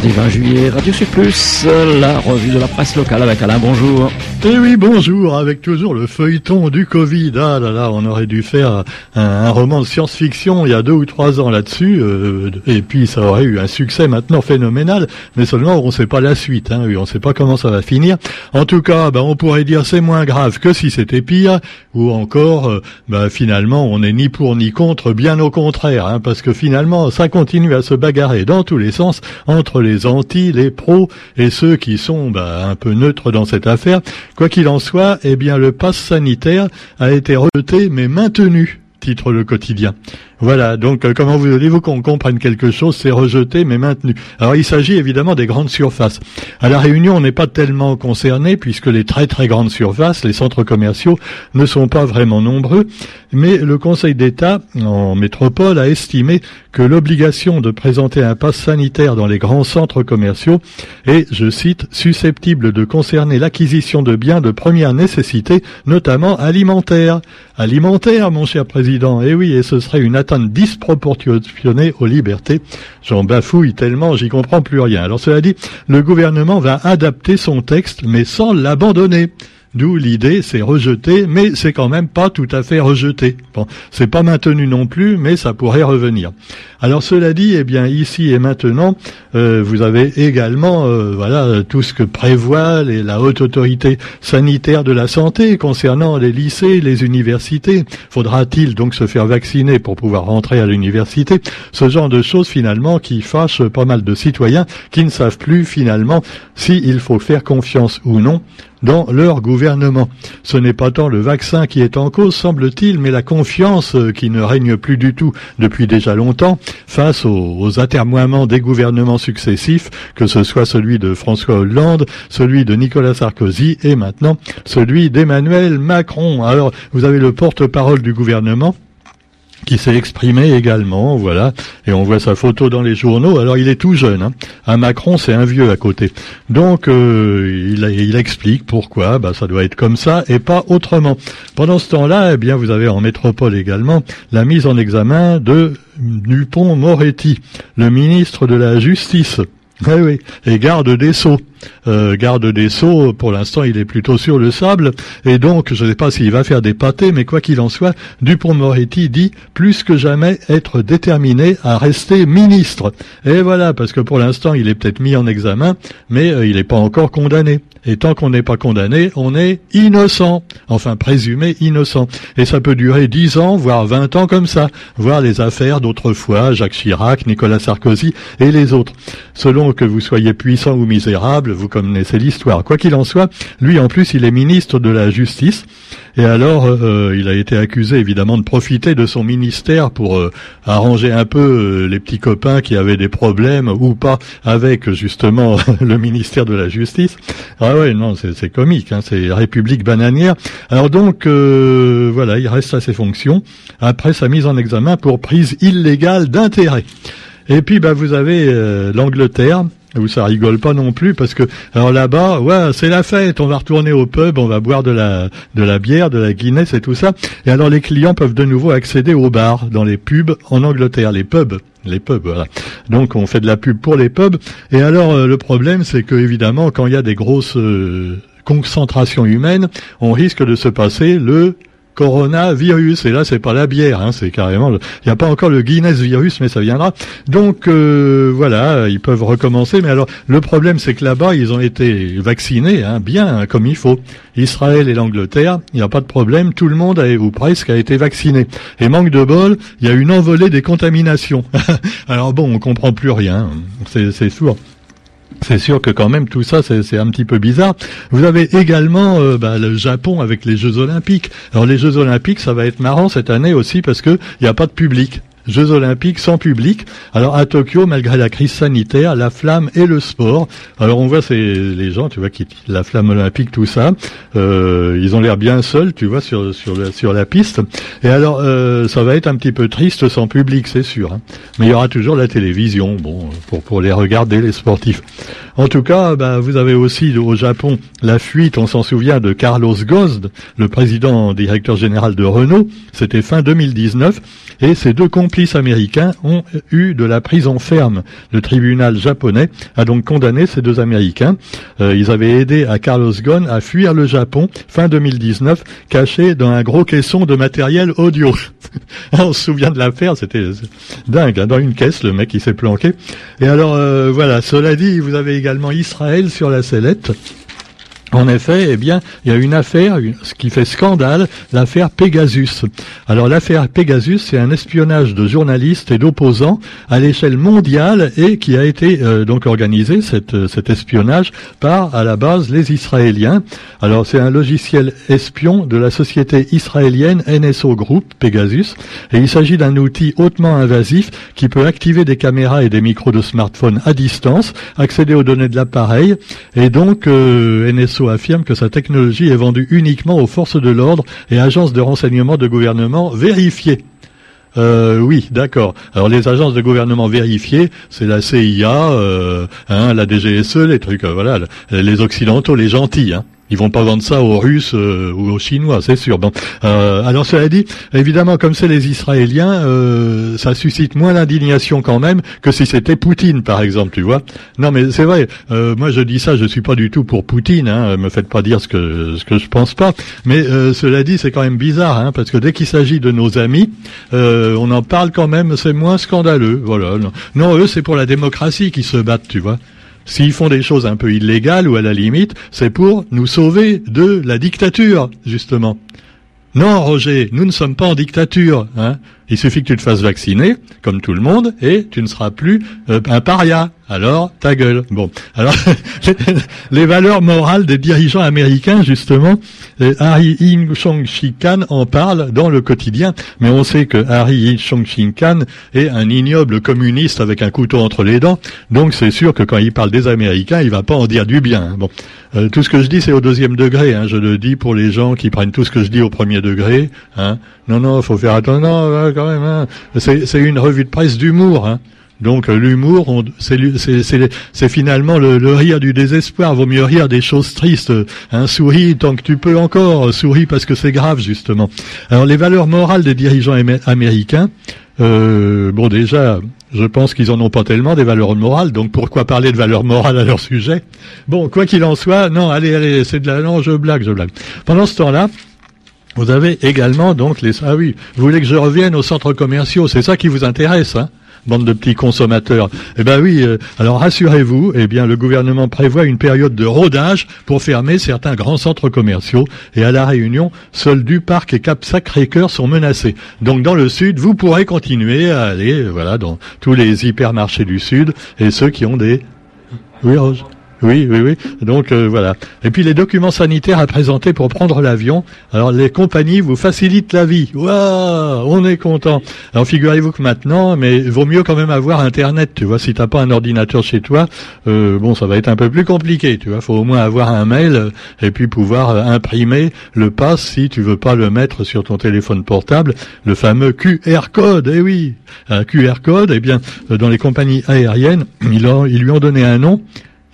mardi 20 juillet, Radio Sud Plus, la revue de la presse locale avec Alain, bonjour. Eh oui, bonjour, avec toujours le feuilleton du Covid. Ah là là, on aurait dû faire un, roman de science-fiction il y a deux ou trois ans là-dessus, euh, et puis ça aurait eu un succès maintenant phénoménal, mais seulement on ne sait pas la suite, hein, on ne sait pas comment ça va finir. En tout cas, ben, on pourrait dire c'est moins grave que si c'était pire, ou encore, euh, ben, finalement, on n'est ni pour ni contre, bien au contraire, hein, parce que finalement, ça continue à se bagarrer dans tous les sens entre les anti, les pros et ceux qui sont ben, un peu neutres dans cette affaire. Quoi qu'il en soit, eh bien, le pass sanitaire a été rejeté mais maintenu, titre le quotidien. Voilà, donc euh, comment voulez-vous qu'on comprenne quelque chose C'est rejeté mais maintenu. Alors il s'agit évidemment des grandes surfaces. À la Réunion, on n'est pas tellement concerné puisque les très très grandes surfaces, les centres commerciaux, ne sont pas vraiment nombreux. Mais le Conseil d'État en métropole a estimé que l'obligation de présenter un pass sanitaire dans les grands centres commerciaux est, je cite, susceptible de concerner l'acquisition de biens de première nécessité, notamment alimentaires. Alimentaires, mon cher président. Eh oui, et ce serait une disproportionnée aux libertés. J'en bafouille tellement, j'y comprends plus rien. Alors cela dit, le gouvernement va adapter son texte, mais sans l'abandonner. D'où l'idée, c'est rejeté, mais c'est quand même pas tout à fait rejeté. Bon, c'est pas maintenu non plus, mais ça pourrait revenir. Alors cela dit, eh bien ici et maintenant, euh, vous avez également, euh, voilà, tout ce que prévoit la haute autorité sanitaire de la santé concernant les lycées, les universités. Faudra-t-il donc se faire vacciner pour pouvoir rentrer à l'université? Ce genre de choses finalement qui fâchent pas mal de citoyens qui ne savent plus finalement s'il faut faire confiance ou non dans leur gouvernement. Ce n'est pas tant le vaccin qui est en cause, semble-t-il, mais la confiance euh, qui ne règne plus du tout depuis déjà longtemps face aux, atermoiements des gouvernements successifs, que ce soit celui de François Hollande, celui de Nicolas Sarkozy et maintenant celui d'Emmanuel Macron. Alors, vous avez le porte-parole du gouvernement qui s'est exprimé également, voilà, et on voit sa photo dans les journaux. Alors il est tout jeune, hein. un Macron c'est un vieux à côté. Donc euh, il, explique pourquoi bah, ça doit être comme ça et pas autrement. Pendant ce temps-là, eh bien vous avez en métropole également la mise en examen de Dupont-Moretti, le ministre de la Justice. Oui, oui, et garde des Sceaux. Euh, garde des Sceaux, pour l'instant, il est plutôt sur le sable, et donc, je ne sais pas s'il va faire des pâtés, mais quoi qu'il en soit, Dupont-Moretti dit plus que jamais être déterminé à rester ministre. Et voilà, parce que pour l'instant, il est peut-être mis en examen, mais euh, il n'est pas encore condamné. Et tant qu'on n'est pas condamné, on est innocent. Enfin, présumé innocent. Et ça peut durer dix ans, voire vingt ans comme ça. Voir les affaires d'autrefois, Jacques Chirac, Nicolas Sarkozy et les autres. Selon que vous soyez puissant ou misérable, vous connaissez l'histoire. Quoi qu'il en soit, lui en plus, il est ministre de la Justice. Et alors, euh, il a été accusé évidemment de profiter de son ministère pour euh, arranger un peu euh, les petits copains qui avaient des problèmes ou pas avec justement le ministère de la Justice. Ah ouais, non, c'est comique, hein, c'est République bananière. Alors donc, voilà, il reste à ses fonctions après sa mise en examen pour prise illégale d'intérêt. Et puis, bah, vous avez l'Angleterre où ça rigole pas non plus parce que alors là-bas ouais c'est la fête on va retourner au pub on va boire de la de la bière de la Guinness et tout ça. Et alors les clients peuvent de nouveau accéder aux bars dans les pubs en Angleterre les pubs les pubs voilà. Donc on fait de la pub pour les pubs. Et alors euh, le problème c'est que évidemment quand il y a des grosses euh, concentrations humaines on risque de se passer le coronavirus. Et là, c'est pas la bière, hein, c'est carrément. Il n'y a pas encore le Guinness virus, mais ça viendra. Donc euh, voilà, ils peuvent recommencer. Mais alors, le problème, c'est que là-bas, ils ont été vaccinés, hein, bien hein, comme il faut. Israël et l'Angleterre, il n'y a pas de problème. Tout le monde a, ou presque a été vacciné. Et manque de bol, il y a une envolée des contaminations. alors bon, on comprend plus rien. C'est sourd. C'est sûr que quand même tout ça c'est un petit peu bizarre. Vous avez également euh, bah, le Japon avec les Jeux Olympiques. Alors les Jeux Olympiques ça va être marrant cette année aussi parce que il n'y a pas de public. Jeux olympiques sans public. Alors à Tokyo, malgré la crise sanitaire, la flamme et le sport. Alors on voit c'est les gens, tu vois, qui la flamme olympique, tout ça. Euh, ils ont l'air bien seuls, tu vois, sur sur la, sur la piste. Et alors euh, ça va être un petit peu triste sans public, c'est sûr. Hein. Mais il y aura toujours la télévision, bon, pour pour les regarder les sportifs. En tout cas, bah, vous avez aussi au Japon la fuite, on s'en souvient, de Carlos Ghosn, le président directeur général de Renault. C'était fin 2019, et ces deux compis américains ont eu de la prison ferme. Le tribunal japonais a donc condamné ces deux Américains. Euh, ils avaient aidé à Carlos Ghosn à fuir le Japon fin 2019, cachés dans un gros caisson de matériel audio. On se souvient de l'affaire, c'était dingue. Hein, dans une caisse, le mec qui s'est planqué. Et alors euh, voilà. Cela dit, vous avez également Israël sur la sellette. En effet, eh bien, il y a une affaire, ce qui fait scandale, l'affaire Pegasus. Alors l'affaire Pegasus, c'est un espionnage de journalistes et d'opposants à l'échelle mondiale et qui a été euh, donc organisé cette, cet espionnage par à la base les Israéliens. Alors c'est un logiciel espion de la société israélienne NSO Group Pegasus et il s'agit d'un outil hautement invasif qui peut activer des caméras et des micros de smartphone à distance, accéder aux données de l'appareil et donc euh, NSO affirme que sa technologie est vendue uniquement aux forces de l'ordre et agences de renseignement de gouvernement vérifiées. Euh, oui, d'accord. Alors les agences de gouvernement vérifiées, c'est la CIA, euh, hein, la DGSE, les trucs, euh, voilà, les occidentaux, les gentils. Hein. Ils vont pas vendre ça aux Russes euh, ou aux Chinois, c'est sûr. Bon, euh, alors cela dit, évidemment, comme c'est les Israéliens, euh, ça suscite moins d'indignation quand même que si c'était Poutine, par exemple, tu vois. Non, mais c'est vrai. moi, je dis ça, je suis pas du tout pour Poutine. Hein, me faites pas dire ce que ce que je pense pas. Mais cela dit, c'est quand même bizarre, hein, parce que dès qu'il s'agit de nos amis, on en parle quand même. C'est moins scandaleux. Voilà. non eux, c'est pour la démocratie qu'ils se battent, tu vois. S'ils font des choses un peu illégales ou à la limite, c'est pour nous sauver de la dictature, justement. Non, Roger, nous ne sommes pas en dictature. Hein. Il suffit que tu te fasses vacciner, comme tout le monde, et tu ne seras plus euh, un paria. Alors, ta gueule. Bon, alors les valeurs morales des dirigeants américains, justement, euh, Harry In Chong Kan en parle dans le quotidien, mais on sait que Harry In Chong Kan est un ignoble communiste avec un couteau entre les dents, donc c'est sûr que quand il parle des Américains, il va pas en dire du bien. Bon, euh, tout ce que je dis, c'est au deuxième degré. Hein. Je le dis pour les gens qui prennent tout ce que je dis au premier degré. Hein. Non, non, faut faire attention. Hein. C'est une revue de presse d'humour. Hein. Donc euh, l'humour, c'est finalement le, rire du désespoir. Vaut mieux rire des choses tristes. Hein, souris tant que tu peux encore. Souris parce que c'est grave justement. Alors les valeurs morales des dirigeants américains. Euh, bon déjà, je pense qu'ils en ont pas tellement des valeurs morales. Donc pourquoi parler de valeurs morales à leur sujet? Bon, quoi qu'il en soit, non, allez, allez, c'est de la non, je blague, je blague. Pendant ce temps-là. Vous avez également donc les ah oui, vous voulez que je revienne aux centres commerciaux, c'est ça qui vous intéresse, hein bande de petits consommateurs. Eh ben oui, euh, alors rassurez-vous, eh bien le gouvernement prévoit une période de rodage pour fermer certains grands centres commerciaux et à la Réunion, seuls du Parc et Cap Sacré-Cœur sont menacés. Donc dans le sud, vous pourrez continuer à aller voilà dans tous les hypermarchés du sud et ceux qui ont des oui. Oui, oui, oui. Donc euh, voilà. Et puis les documents sanitaires à présenter pour prendre l'avion. Alors les compagnies vous facilitent la vie. Waouh, on est content. Alors figurez-vous que maintenant, mais vaut mieux quand même avoir Internet. Tu vois, si t'as pas un ordinateur chez toi, euh, bon, ça va être un peu plus compliqué. Tu vois, faut au moins avoir un mail euh, et puis pouvoir imprimer le pass si tu veux pas le mettre sur ton téléphone portable, le fameux QR code. Eh oui, un QR code. Eh bien, dans les compagnies aériennes, ils, ils lui ont donné un nom.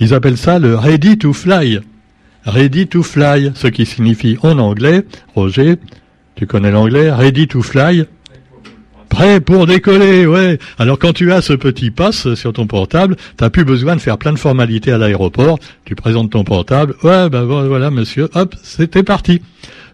Ils appellent ça le ready to fly. Ready to fly, ce qui signifie en anglais, Roger, tu connais l'anglais, ready to fly, Prêt pour décoller, ouais. Alors quand tu as ce petit pass sur ton portable, t'as plus besoin de faire plein de formalités à l'aéroport. Tu présentes ton portable, ouais, ben voilà, monsieur, hop, c'était parti.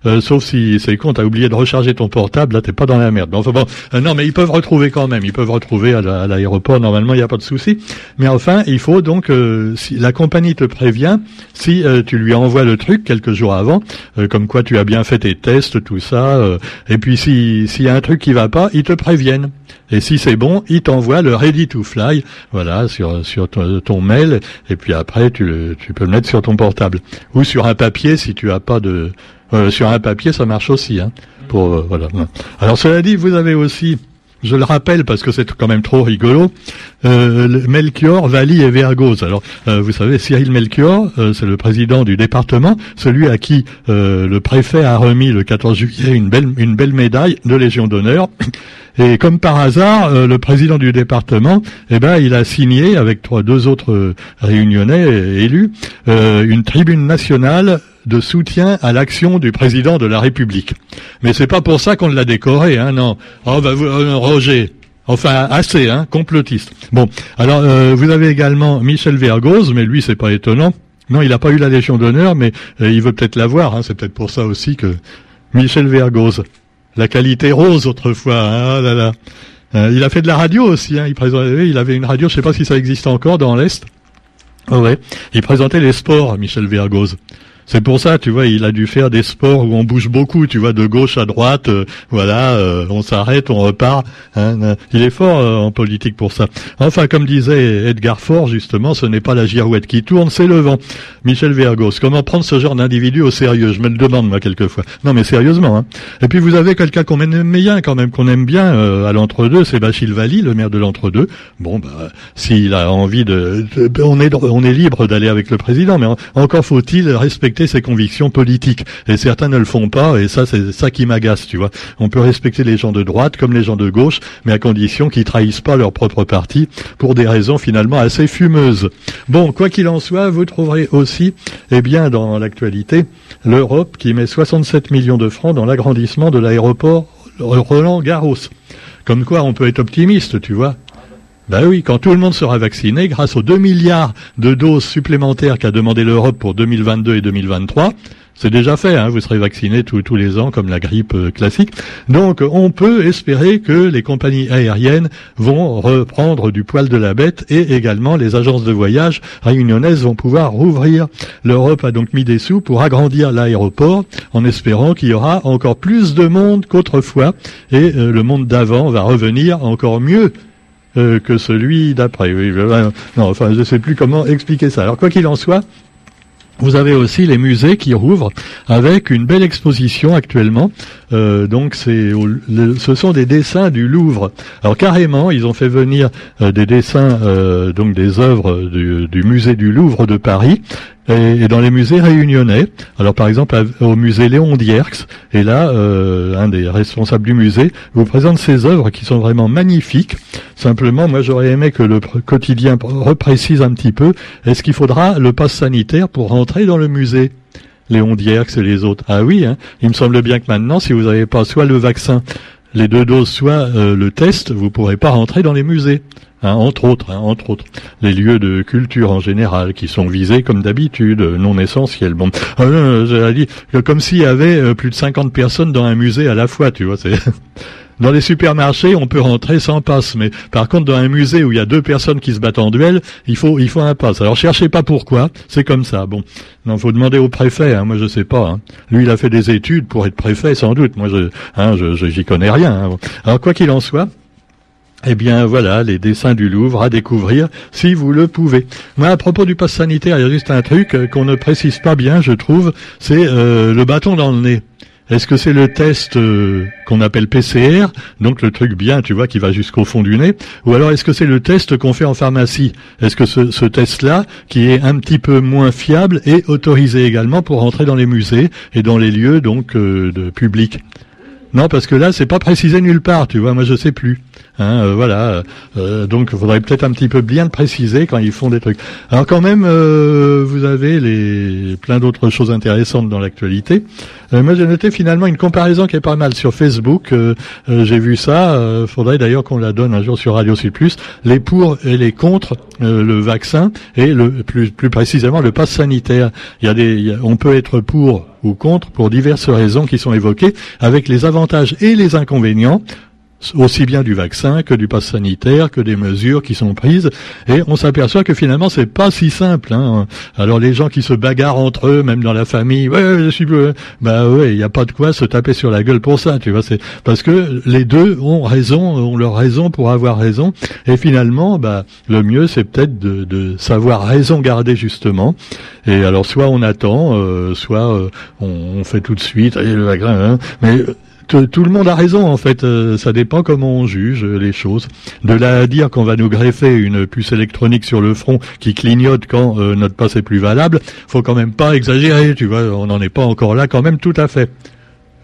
Euh, sauf si c'est con, t'as oublié de recharger ton portable, là t'es pas dans la merde. enfin bon, euh, non, mais ils peuvent retrouver quand même, ils peuvent retrouver à l'aéroport. Normalement, il n'y a pas de souci. Mais enfin, il faut donc, euh, si la compagnie te prévient, si tu lui envoies le truc quelques jours avant, comme quoi tu as bien fait tes tests, tout ça, et puis si s'il y a un truc qui va pas, ils te préviennent. Et si c'est bon, ils t'envoient le ready to fly, voilà, sur sur ton, mail, et puis après tu, tu peux le mettre sur ton portable ou sur un papier si tu as pas de euh, sur un papier, ça marche aussi. Hein, euh. Alors cela dit, vous avez aussi, je le rappelle parce que c'est quand même trop rigolo, euh, Melchior, Valli et Vergoz. Alors, vous savez, Cyril Melchior, c'est le président du département, celui à qui le préfet a remis le 14 juillet une belle, une belle médaille de Légion d'honneur. Et comme par hasard, le président du département, eh ben, il a signé avec trois, deux autres réunionnais élus une tribune nationale de soutien à l'action du président de la République. Mais c'est pas pour ça qu'on l'a décoré, hein, non. Oh, bah, euh, Roger, Enfin, assez, hein, complotiste. Bon, alors euh, vous avez également Michel Vergoz, mais lui, c'est pas étonnant. Non, il n'a pas eu la Légion d'honneur, mais euh, il veut peut-être l'avoir. Hein, c'est peut-être pour ça aussi que Michel Vergoz, la qualité rose autrefois. Hein, oh là là. Euh, il a fait de la radio aussi. Hein, il, présentait, il avait une radio, je sais pas si ça existe encore dans l'est. Oh ouais. Il présentait les sports, Michel Vergoz. C'est pour ça, tu vois, il a dû faire des sports où on bouge beaucoup, tu vois, de gauche à droite, euh, voilà, euh, on s'arrête, on repart. Hein, hein. il est fort euh, en politique pour ça. Enfin, comme disait Edgar Faure, justement, ce n'est pas la girouette qui tourne, c'est le vent. Michel Vergos, comment prendre ce genre d'individu au sérieux? Je me le demande, moi, quelquefois. Non, mais sérieusement. Hein. Et puis, vous avez quelqu'un qu'on aime bien, quand même, qu'on aime bien à l'entre-deux, c'est Bachil Valli, le maire de l'entre-deux. Bon, bah, s'il a envie de, on est on est libre d'aller avec le président, mais encore faut-il respecter ses convictions politiques. Et certains ne le font pas, et ça, c'est ça qui m'agace, tu vois. On peut respecter les gens de droite comme les gens de gauche, mais à condition qu'ils trahissent pas leur propre parti pour des raisons finalement assez fumeuses. Bon, quoi qu'il en soit, vous trouverez aussi, eh bien, dans l'actualité, l'Europe qui met 67 millions de francs dans l'agrandissement de l'aéroport Roland Garros. Comme quoi, on peut être optimiste, tu vois. Ben oui, quand tout le monde sera vacciné, grâce aux 2 milliards de doses supplémentaires qu'a demandé l'Europe pour 2022 et 2023, c'est déjà fait, hein, vous serez vacciné tous les ans comme la grippe euh, classique. Donc on peut espérer que les compagnies aériennes vont reprendre du poil de la bête et également les agences de voyage réunionnaises vont pouvoir rouvrir. L'Europe a donc mis des sous pour agrandir l'aéroport en espérant qu'il y aura encore plus de monde qu'autrefois et euh, le monde d'avant va revenir encore mieux euh, que celui d'après. Oui, non, enfin, je ne sais plus comment expliquer ça. Alors, quoi qu'il en soit, vous avez aussi les musées qui rouvrent avec une belle exposition actuellement. Euh, donc c'est, ce sont des dessins du Louvre. Alors carrément, ils ont fait venir euh, des dessins, euh, donc des œuvres du, musée du Louvre de Paris, et, dans les musées réunionnais. Alors par exemple au musée Léon Dierx, et là euh, un des responsables du musée vous présente ces œuvres qui sont vraiment magnifiques. Simplement, moi j'aurais aimé que le quotidien reprécise un petit peu. Est-ce qu'il faudra le pass sanitaire pour rentrer dans le musée? Léon Dierx et les autres. Ah oui, hein. il me semble bien que maintenant, si vous n'avez pas soit le vaccin, les deux doses, soit euh, le test, vous pourrez pas rentrer dans les musées. Hein, entre autres, hein, entre autres, les lieux de culture en général qui sont visés comme d'habitude, non essentiels. Bon, euh, dit comme s'il y avait euh, plus de 50 personnes dans un musée à la fois, tu vois. Dans les supermarchés, on peut rentrer sans passe, mais par contre, dans un musée où il y a deux personnes qui se battent en duel, il faut, il faut un passe. Alors, cherchez pas pourquoi, c'est comme ça. Bon, non, faut demander au préfet. Hein, moi, je sais pas. Hein. Lui, il a fait des études pour être préfet, sans doute. Moi, je, hein, je, j'y connais rien. Hein. Alors, quoi qu'il en soit. Eh bien voilà, les dessins du Louvre à découvrir si vous le pouvez. Moi, à propos du pass sanitaire, il y a juste un truc euh, qu'on ne précise pas bien, je trouve, c'est euh, le bâton dans le nez. Est-ce que c'est le test euh, qu'on appelle PCR, donc le truc bien, tu vois, qui va jusqu'au fond du nez, ou alors est-ce que c'est le test qu'on fait en pharmacie? Est-ce que ce, test-là, qui est un petit peu moins fiable, est autorisé également pour rentrer dans les musées et dans les lieux donc de public? Non, parce que là, c'est pas précisé nulle part, tu vois. Moi, je sais plus. Hein, euh, voilà. Euh, donc, il faudrait peut-être un petit peu bien le préciser quand ils font des trucs. Alors, quand même, euh, vous avez les plein d'autres choses intéressantes dans l'actualité. moi, j'ai noté finalement une comparaison qui est pas mal sur Facebook. j'ai vu ça. faudrait d'ailleurs qu'on la donne un jour sur Radio Plus. Les pour et les contre le vaccin et le plus plus précisément le pass sanitaire. Il y a des, on peut être pour ou contre pour diverses raisons qui sont évoquées, avec les avantages et les inconvénients aussi bien du vaccin que du pass sanitaire, que des mesures qui sont prises, et on s'aperçoit que finalement c'est pas si simple. Hein. Alors les gens qui se bagarrent entre eux, même dans la famille, ouais, je suis, bah ouais, il n'y a pas de quoi se taper sur la gueule pour ça, tu vois. C'est parce que les deux ont raison, ont leur raison pour avoir raison, et finalement, bah le mieux c'est peut-être de, de, savoir raison garder justement. Et alors soit on attend, euh, soit euh, on, fait tout de suite, le vaccin, hein, mais tout le monde a raison en fait. Euh, ça dépend comment on juge les choses. De là à dire qu'on va nous greffer une puce électronique sur le front qui clignote quand euh, notre passe est plus valable, faut quand même pas exagérer. Tu vois, on n'en est pas encore là quand même tout à fait.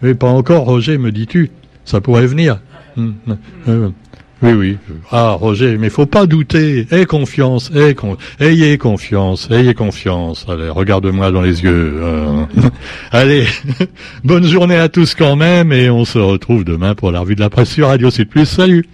Mais pas encore, Roger, me dis-tu. Ça pourrait venir. Hum, hum, hum. Oui, oui. Ah, Roger, mais faut pas douter. Aie confiance, ayez confiance, ayez confiance. Allez, regarde-moi dans les yeux. Euh. Allez, bonne journée à tous quand même, et on se retrouve demain pour la revue de la presse sur Radio Sud. Salut